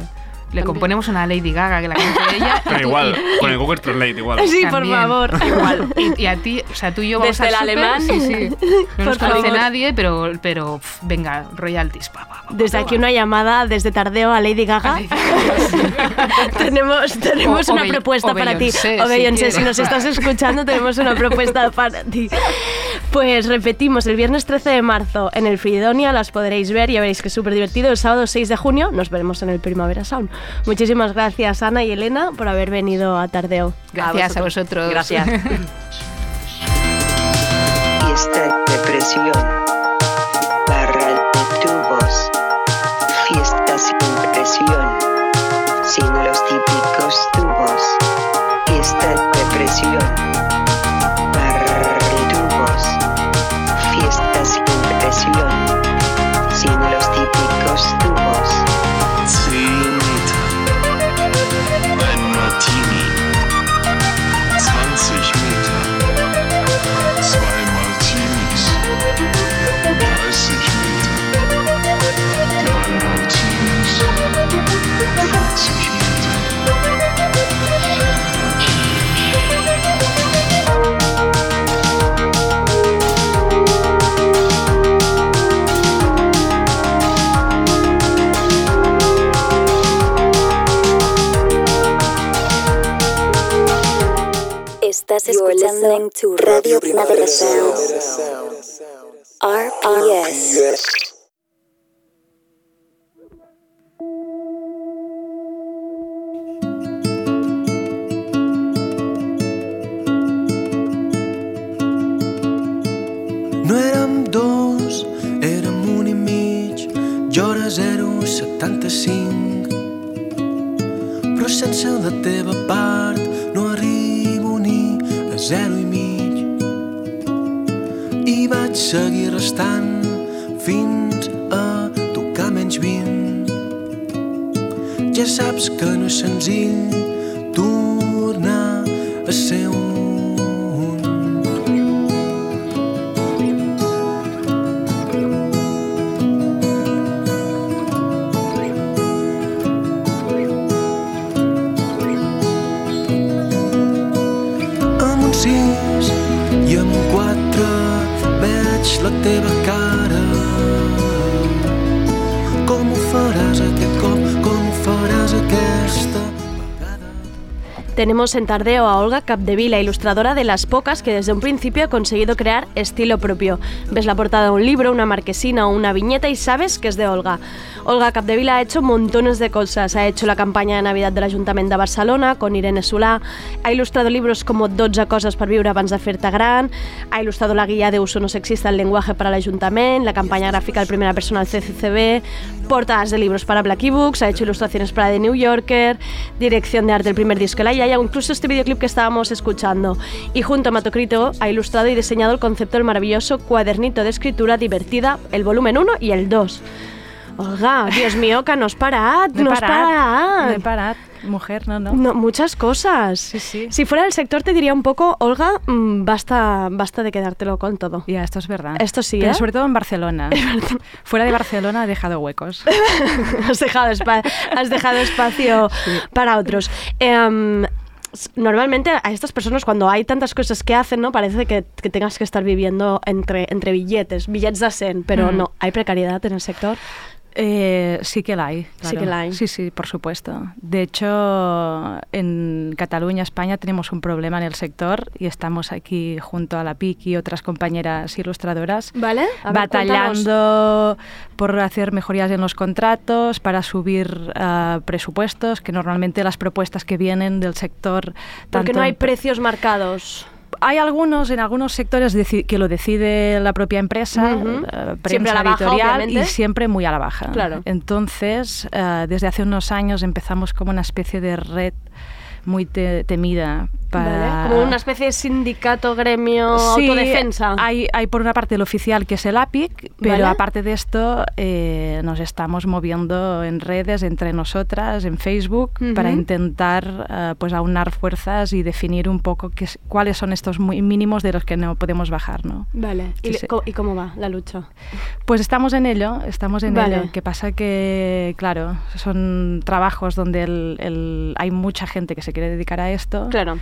le También. componemos una Lady Gaga que la cante ella. y Pero igual, y- con el Google Translate igual. Sí, por favor. Igual. Y, y a ti, o sea, tú y yo vamos Desde al el alemán. Sí, sí. No nos conoce favor. nadie, pero, pero venga, royalties. pa, pa, pa, Desde pa, aquí pa. una llamada desde Tardeo a Lady Gaga. tenemos tenemos O- o una propuesta o para ti. O si Beyoncé, si, nos estás escuchando, tenemos una propuesta para ti. Pues repetimos, el viernes 13 de marzo en el Fridonia las podréis ver, ya veréis que es súper divertido. El sábado 6 de junio nos veremos en el Primavera Sound. Muchísimas gracias Ana y Elena por haber venido a Tardeo. Gracias a vosotros. Gracias. Fiesta de presión. Barra de tubos. Fiesta sin presión. Sin los típicos tubos. Escuchando Radio Primavera Sound. RPS. No érem dos, érem un i mig, jo era 0,75. Però sense la teva part no arribo ni a zero i mig. I vaig seguir restant fins a tocar menys 20. Ja saps que no és senzill tornar a ser un Tenemos en Tardeo a Olga Capdevila, ilustradora de las pocas que desde un principio ha conseguido crear estilo propio. Ves la portada de un libro, una marquesina o una viñeta y sabes que es de Olga. Olga Capdevila ha hecho montones de cosas. Ha hecho la campaña de Navidad del Ayuntamiento de Barcelona con Irene Solà, ha ilustrado libros como 12 coses per viure abans de fer-te gran, ha ilustrado la guía de uso no sexista del lenguaje para el Ayuntamiento, la campaña gráfica de primera persona del CCCB, portadas de libros para Black Books, ha hecho ilustraciones para The New Yorker, dirección de arte del primer disco de la Yaya, incluso este videoclip que estábamos escuchando. Y junto a Matocrito ha ilustrado y diseñado el concepto del maravilloso cuadernito de escritura divertida, el volumen 1 y el 2. Olga, Dios mío, que no has parat, No has parat, parat. no he parat. Mujer, no, no. No, muchas cosas. Si fuera del sector te diría un poco, Olga, mm, basta, basta de quedártelo con todo. Ya, esto es verdad. Esto sí, Pero ¿eh? sobre todo en Barcelona. Fuera de Barcelona he dejado huecos. has, dejado espa- has dejado espacio para otros. Em, normalmente a estas personas cuando hay tantas cosas que hacen, ¿no? Parece que, que tengas que estar viviendo entre, entre billetes, billetes de 100, pero Mm. no, hay precariedad en el sector. Eh, sí que la hay. Sí claro. que la hay. Sí, sí, por supuesto. De hecho, en Cataluña, España, tenemos un problema en el sector y estamos aquí junto a la PIC y otras compañeras ilustradoras ¿Vale? Ver, batallando por hacer mejorías en los contratos, para subir ah, presupuestos, que normalmente las propuestas que vienen del sector... Porque tanto no hay precios marcados. Hay algunos, en algunos sectores que lo decide la propia empresa, eh, Siempre a la baja, editorial obviamente. y siempre muy a la baja. Claro. Entonces, eh, desde hace unos años empezamos como una especie de red muy te- temida para... ¿Vale? Como una especie de sindicato, gremio, Sí, autodefensa. Hay, hay por una parte el oficial que es el APIC, pero Vale. aparte de esto eh, nos estamos moviendo en redes entre nosotras, en Facebook, Ujú. para intentar eh, pues aunar fuerzas y definir un poco qué es- cuáles son estos muy mínimos de los que no podemos bajar, ¿no? Vale. ¿Y, Sí, sí. ¿Y cómo va la lucha? Pues estamos en ello, estamos en Vale. ello. Que pasa que, claro, son trabajos donde el- el- hay mucha gente que se quiere dedicar a esto. Claro.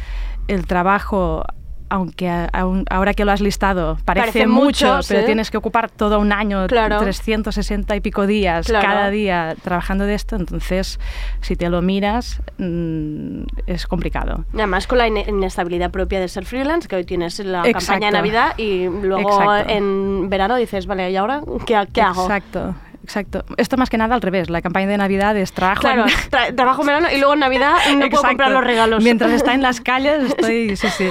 El trabajo, aunque a- aun- ahora que lo has listado, parece, Parece mucho, mucho, pero sí. tienes que ocupar todo un año, Claro. 360 y pico días Claro. cada día trabajando de esto. Entonces, si te lo miras, mm, es complicado. Además con la ine- inestabilidad propia de ser freelance, que hoy tienes la Exacto. campaña de Navidad y luego Exacto. en verano dices, vale, ¿y ahora qué, qué hago? Exacto. Exacto. Esto más que nada al revés. La campaña de Navidad es trabajo. Claro, en- tra- trabajo en verano y luego en Navidad no puedo Exacto. comprar los regalos. Mientras está en las calles, estoy. Sí, sí.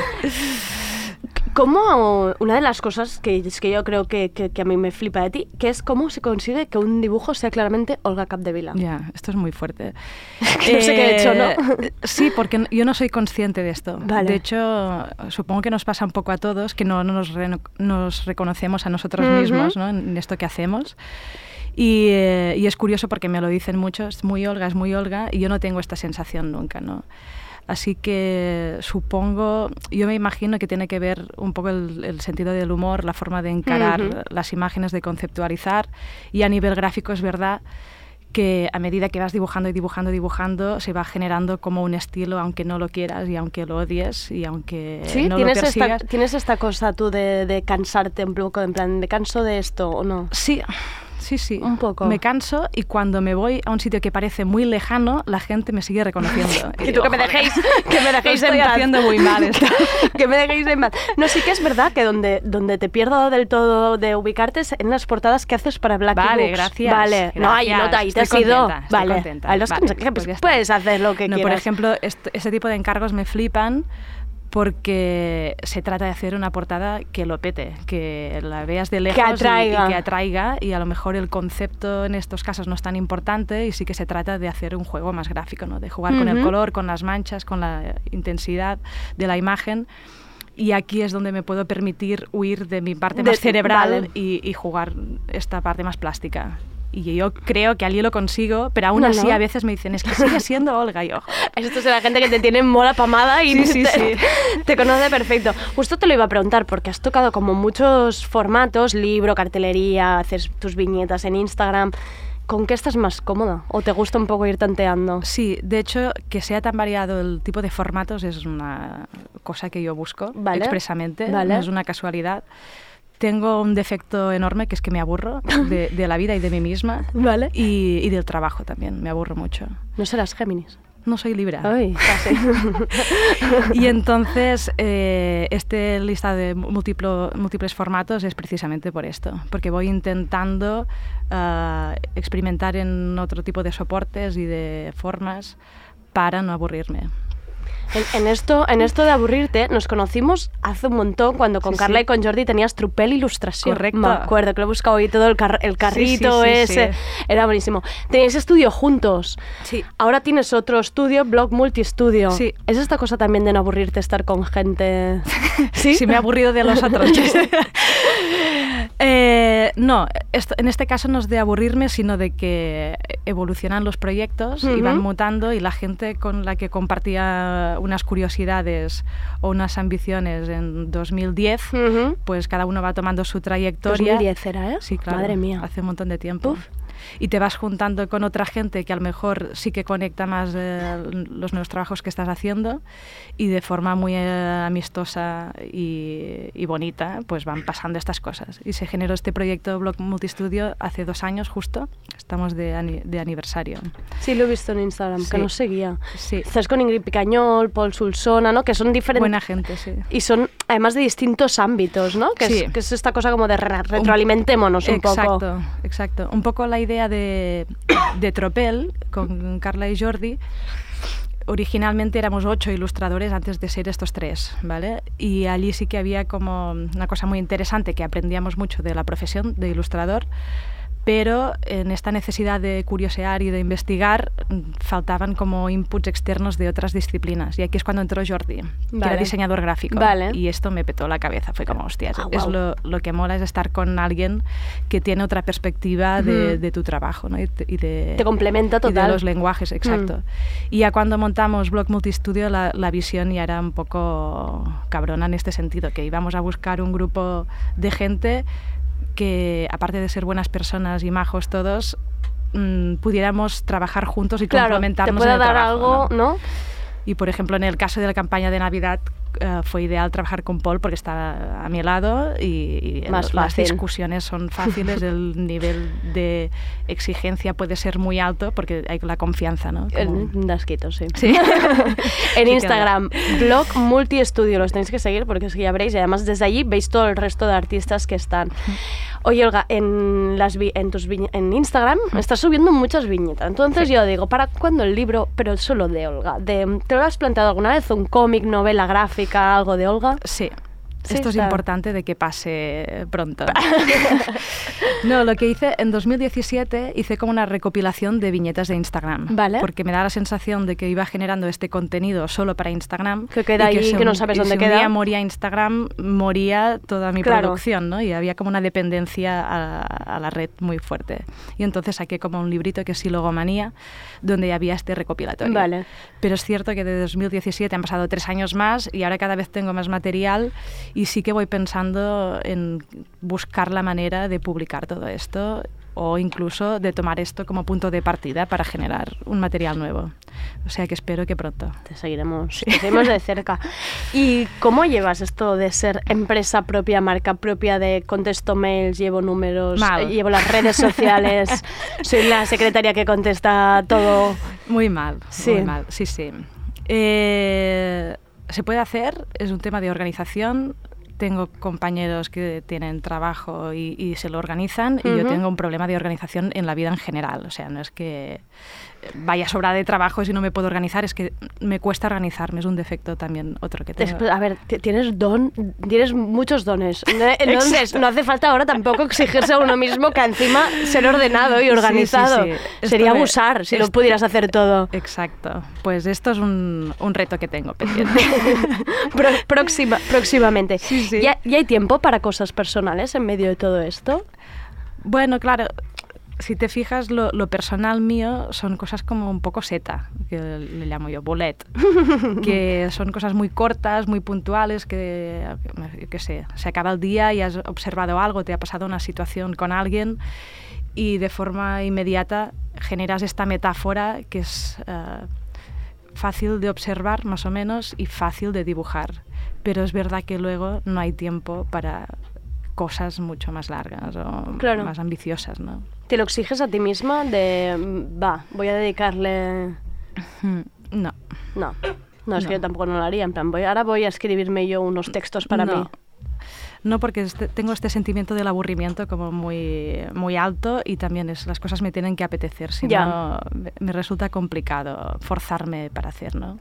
¿Cómo, una de las cosas que, es que yo creo que, que- que a mí me flipa de ti, que es cómo se consigue que un dibujo sea claramente Olga Capdevila? Ya, esto es muy fuerte. Que no sé qué he hecho, ¿no? Eh, Sí, porque yo no soy consciente de esto. Vale. De hecho, supongo que nos pasa un poco a todos, que no, no nos, reno- nos reconocemos a nosotros Ujú. mismos ¿no? en esto que hacemos. Y, eh, y es curioso porque me lo dicen mucho, es muy Olga, es muy Olga, y yo no tengo esta sensación nunca, ¿no? Así que supongo, yo me imagino que tiene que ver un poco el, el sentido del humor, la forma de encarar Ujú. las imágenes, de conceptualizar. Y a nivel gráfico es verdad que a medida que vas dibujando y dibujando y dibujando, se va generando como un estilo, aunque no lo quieras y aunque lo odies y aunque ¿Sí? no lo ¿Tienes, esta, persigas. ¿Tienes esta cosa tú de, de cansarte un poco, en plan, ¿me canso de esto o no? Sí, sí, sí. Un poco. Me canso y cuando me voy a un sitio que parece muy lejano, la gente me sigue reconociendo. Y digo, tú que me "Joder, dejéis, que me dejéis estoy en paz. haciendo muy mal esto. que me dejéis en paz. No, sí que es verdad que donde, donde te pierdo del todo de ubicarte es en las portadas que haces para Black Vale, Books. gracias, Vale, no, ahí gracias. no, ahí te has ido. vale, contenta. Los Vale, pues puedes hacer lo que No, por quieras. ejemplo, est- ese tipo de encargos me flipan porque se trata de hacer una portada que lo pete, que la veas de lejos y- atraiga. Y, que atraiga y a lo mejor el concepto en estos casos no es tan importante y sí que se trata de hacer un juego más gráfico, ¿no? de jugar con el color, con las manchas, con la intensidad de la imagen. Y aquí es donde me puedo permitir huir de mi parte De- más cerebral vale. y, y jugar esta parte más plástica. Y yo creo que allí lo consigo, pero aún No, así no. a veces me dicen, es que sigue siendo Olga. Y yo, Esto es la gente que te tiene mola pamada y Sí, sí, te, sí. te conoce perfecto. Justo te lo iba a preguntar porque has tocado como muchos formatos, libro, cartelería, haces tus viñetas en Instagram. ¿Con qué estás más cómoda? ¿O te gusta un poco ir tanteando? Sí, de hecho, que sea tan variado el tipo de formatos es una cosa que yo busco Vale. expresamente, Vale. no es una casualidad. Tengo un defecto enorme que es que me aburro de, de la vida y de mí misma. Vale. Y, y del trabajo también, me aburro mucho. ¿No serás Géminis? No soy Libra. Ay, casi. Y entonces eh, este lista de múltiplo- múltiples formatos es precisamente por esto, porque voy intentando ah, experimentar en otro tipo de soportes y de formas para no aburrirme. En, en esto, en esto de aburrirte, nos conocimos hace un montón cuando con Sí, Carla sí. y con Jordi tenías Trupel Ilustración. Correcto. Me acuerdo que lo he buscado hoy todo el, car- el carrito sí, ese. Era buenísimo. Teníais estudio juntos. Sí. Ahora tienes otro estudio, Blog Multi-Studio. Sí. ¿Es esta cosa también de no aburrirte estar con gente? ¿Sí? Si me he aburrido de los otros. Eh, no, esto, en este caso no es de aburrirme, sino de que evolucionan los proyectos y van mutando y la gente con la que compartía unas curiosidades o unas ambiciones en 2010, pues cada uno va tomando su trayectoria. 2010 era, ¿eh? Sí, claro. Madre mía. Hace un montón de tiempo. Y te vas juntando con otra gente que a lo mejor sí que conecta más eh, los nuevos trabajos que estás haciendo y de forma muy eh, amistosa y, y bonita, pues van pasando estas cosas. Y se generó este proyecto Blog Multistudio hace dos años justo. Estamos de, ani- de aniversario. Sí, lo he visto en Instagram, que Sí. no seguía. Sí. Estás con Ingrid Picañol, Paul Sulsona, ¿no? Que son diferentes. Buena gente, sí. Y son además de distintos ámbitos, ¿no? Que, Sí. es, que es esta cosa como de re- retroalimentémonos un, exacto, poco. Exacto, Un poco la idea de, de Tropel con Carla y Jordi. Originalmente éramos ocho ilustradores antes de ser estos tres, ¿vale? Y allí sí que había como una cosa muy interesante que aprendíamos mucho de la profesión de ilustrador, pero en esta necesidad de curiosear y de investigar mm, faltaban como inputs externos de otras disciplinas. Y aquí es cuando entró Jordi, que era Vale. diseñador gráfico. Vale. Y esto me petó la cabeza. Fue como, hostias, Ah, es guau. lo, lo que mola es estar con alguien que tiene otra perspectiva de, Ujú. de tu trabajo ¿no? y, de, y de- Te complementa y de total. los lenguajes, exacto. Y ya cuando montamos Blog Multistudio, la, la visión ya era un poco cabrona en este sentido, que íbamos a buscar un grupo de gente que, aparte de ser buenas personas y majos todos, mm, pudiéramos trabajar juntos y Claro, te complementarnos pueda en el dar trabajo, algo, ¿no? y por ejemplo, en el caso de la campaña de Navidad eh, fue ideal trabajar con Paul porque está a mi lado y, y Más las discusiones son fáciles, el nivel de exigencia puede ser muy alto porque hay la confianza, ¿no? Como- Dasquito, sí. Sí. en Instagram, blog multiestudio, los tenéis que seguir porque es que ya veréis y además desde allí veis todo el resto de artistas que están. Oye, Olga, en, las vi- en, tus viñe- en Instagram estás subiendo muchas viñetas. Entonces yo digo, ¿para cuándo el libro? Pero solo de Olga. De, ¿Te lo has planteado alguna vez? ¿Un cómic, novela gráfica, algo de Olga? Sí. Sí, Esto es está. importante de que pase pronto. no, lo que hice en 2017 hice como una recopilación de viñetas de Instagram. Vale. Porque me da la sensación de que iba generando este contenido solo para Instagram. Que queda y ahí, si que no un- sabes y dónde si un queda. día moría Instagram, moría toda mi Claro. producción, ¿no? Y había como una dependencia a, a la red muy fuerte. Y entonces saqué como un librito que es Silogomanía, donde había este recopilatorio. Vale. Pero es cierto que de 2017 han pasado tres años más y ahora cada vez tengo más material y sí que voy pensando en buscar la manera de publicar todo esto o incluso de tomar esto como punto de partida para generar un material nuevo. O sea que espero que pronto. Te seguiremos, te seguimos de cerca. ¿Y cómo llevas esto de ser empresa propia, marca propia de contesto mails, llevo números, Mal. llevo las redes sociales, soy la secretaria que contesta todo? Muy mal, Sí. muy mal, sí, sí. Eh, se puede hacer, es un tema de organización. Tengo compañeros que tienen trabajo y, y se lo organizan y yo tengo un problema de organización en la vida en general. O sea, no es que vaya sobrada de trabajo y no me puedo organizar, es que me cuesta organizarme, es un defecto también otro que tengo. Después, a ver, ti- tienes don, tienes muchos dones. Entonces, no hace falta ahora tampoco exigirse a uno mismo que encima ser ordenado y Sí, sí, organizado. sí. Esto Sería me- abusar si lo pudieras hacer todo. Exacto. Pues esto es un, un reto que tengo pendiente. Pro- próxima, próximamente. ¿Ya, ya hay tiempo para cosas personales en medio de todo esto? Bueno, claro, si te fijas, lo, lo personal mío son cosas como un poco seta, que le llamo yo, bullet, que son cosas muy cortas, muy puntuales, que, qué sé, se acaba el día y has observado algo, te ha pasado una situación con alguien y de forma inmediata generas esta metáfora que es eh, fácil de observar más o menos y fácil de dibujar. Pero es verdad que luego no hay tiempo para cosas mucho más largas o Claro. más ambiciosas, ¿no? ¿Te lo exiges a ti misma de, mm, va, voy a dedicarle... No. No. No, es que yo tampoco no lo haría. En plan, voy, ahora voy a escribirme yo unos textos para no. mí. No, porque este- tengo este sentimiento del aburrimiento como muy, muy alto y también es, las cosas me tienen que apetecer, si Ya. no me- me resulta complicado forzarme para hacer, ¿no?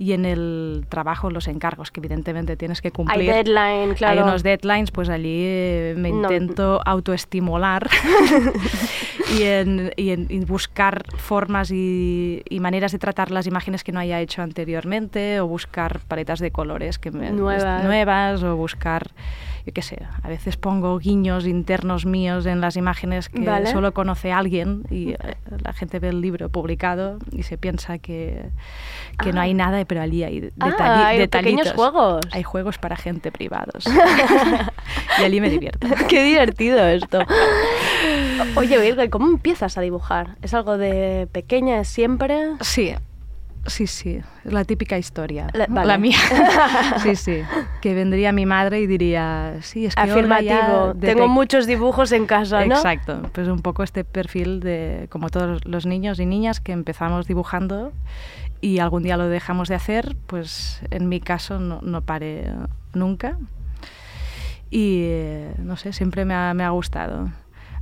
Y en el trabajo, los encargos que evidentemente tienes que cumplir. deadline, claro. Hay unos deadlines, pues allí eh, me No. intento autoestimular y, en, y en- y buscar formas y, y maneras de tratar las imágenes que no haya hecho anteriormente o buscar paletas de colores que me, Nuevas. nuevas o buscar, yo qué sé, a veces pongo guiños internos míos en las imágenes que Vale. solo conoce alguien y eh, la gente ve el libro publicado y se piensa que, que no Ah. hay nada, pero allí hay, Ah, hay pequeños detallitos. juegos. Hay juegos para gente privados. y allí me divierto. Qué divertido esto. Oye, Virgo, ¿y cómo empiezas a dibujar? ¿Es algo de pequeña, siempre? Sí, sí, sí. Es la típica historia. La- La, vale. mía. sí, sí. Que vendría mi madre y diría, sí, es que Afirmativo. Tengo muchos dibujos en casa, ¿no? Exacto. Pues un poco este perfil de, como todos los niños y niñas que empezamos dibujando y algún día lo dejamos de hacer, pues en mi caso no, no paré nunca. Y eh, no sé, siempre me ha, me ha gustado.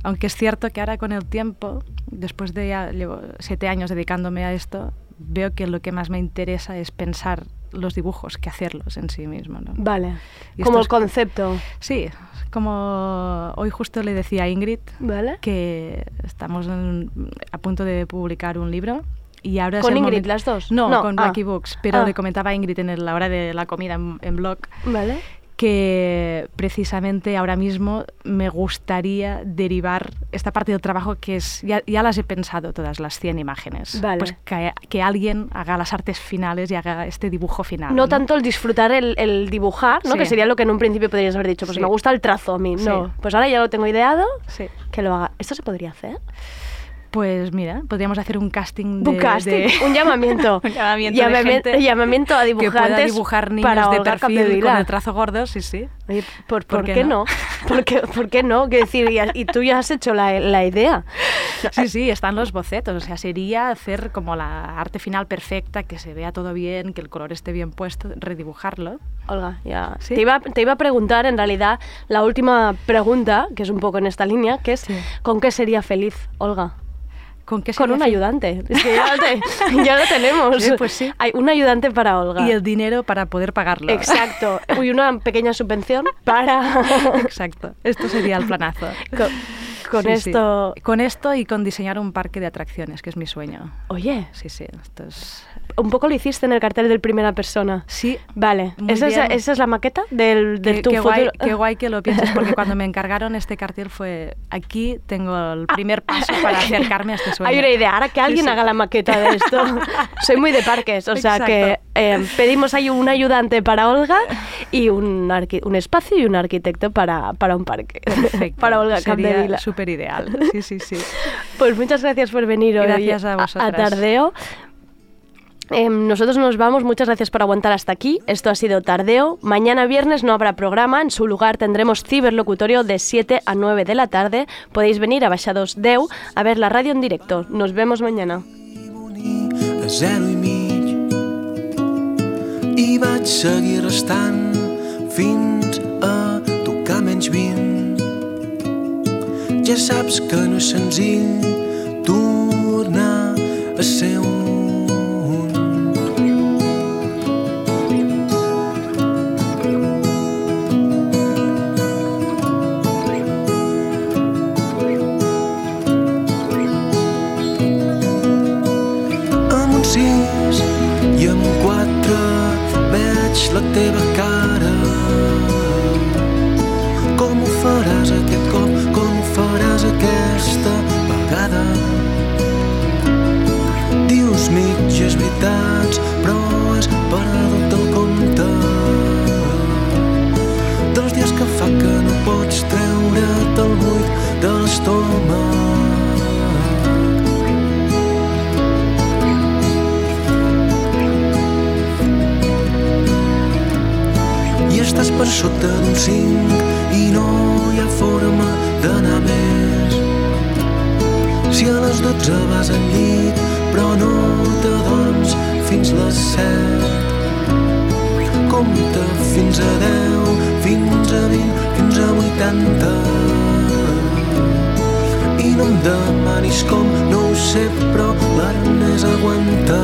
Aunque es cierto que ahora con el tiempo, después de ya llevo siete años dedicándome a esto, veo que lo que más me interesa es pensar los dibujos que hacerlos en sí mismo. ¿no? Vale. Y Como el concepto. Sí, como hoy justo le decía a Ingrid Vale. que estamos en- a punto de publicar un libro. Y ahora ¿Con Ingrid, las dos? No, No, con ah. Lucky Books. Pero Ah. le comentaba a Ingrid en la hora de la comida en, en blog Vale. que precisamente ahora mismo me gustaría derivar esta parte del trabajo que es, ya, ya las he pensado todas las 100 imágenes, Vale. pues que, que alguien haga las artes finales y haga este dibujo final. No tanto el disfrutar el, el dibujar, ¿no? Sí. Que sería lo que en un principio podrías haber dicho, pues Sí. me gusta el trazo a mí. Sí. No, pues ahora ya lo tengo ideado, Sí. que lo haga. ¿Esto se podría hacer? Pues mira, podríamos hacer un casting de... un casting, de- un llamamiento. un llamamiento de a que pueda dibujantes dibujar niños para de perfil con el trazo gordo, sí, sí. Oye, ¿por, ¿Por por qué qué no? no? ¿Por qué, por qué no? Quiero decir, y, y tú ya has hecho la, la idea. Sí, sí, están los bocetos. O sea, sería hacer como la arte final perfecta, que se vea todo bien, que el color esté bien puesto, redibujarlo. Olga, ya. ¿Sí? Te, iba, te iba a preguntar, en realidad, la última pregunta, que es un poco en esta línea, que es ¿con qué sería feliz, Olga? ¿Con qué Con sería un ayudante. Es que ya lo, te- ya lo tenemos. Sí, pues sí. Hay un ayudante para Olga. Y el dinero para poder pagarlo. Exacto. Uy, una pequeña subvención para... Exacto. Esto sería el planazo. con con Sí, sí. esto... Con esto y con diseñar un parque de atracciones, que es mi sueño. Oye, Sí, sí. Esto es... un poco lo hiciste en el cartel del primera persona. Sí. Vale. ¿Esa es, esa es la maqueta del, del Qué, tu qué guay, qué guay que lo pienses, porque cuando me encargaron este cartel fue aquí tengo el primer paso para acercarme a este sueño. Hay una idea, ahora que alguien Sí, sí. haga la maqueta de esto. Soy muy de parques, o sea Exacto. que eh, pedimos ahí un ayudante para Olga y un, un espacio y un arquitecto para, para un parque. Perfecto. para Olga Sería súper ideal. Sí, sí, sí. Pues muchas gracias por venir hoy Gracias a a vosotras. Tardeo. Em, nosotros nos vamos, muchas gracias por aguantar hasta aquí. Esto ha sido Tardeo. Mañana viernes no habrá programa, en su lugar tendremos ciberlocutorio de 7 a 9 de la tarde. Podéis venir a Baixados Deu a ver la radio en directo. Nos vemos mañana. i vaig seguir restant fins a tocar menys 20 ja saps que no és senzill tornar a ser un la teva cara. Com ho faràs aquest cop? Com ho faràs aquesta vegada? Dius mitges veritats però has perdut el compte. Dels dies que fa que no pots treure't el buit de l'estómac estàs per sota d'un cinc i no hi ha forma d'anar més. Si a les dotze vas al llit però no t'adorms fins les set. Compta fins a deu, fins a vint, fins a vuitanta. I no em demanis com, no ho sé, però l'Ernest aguanta.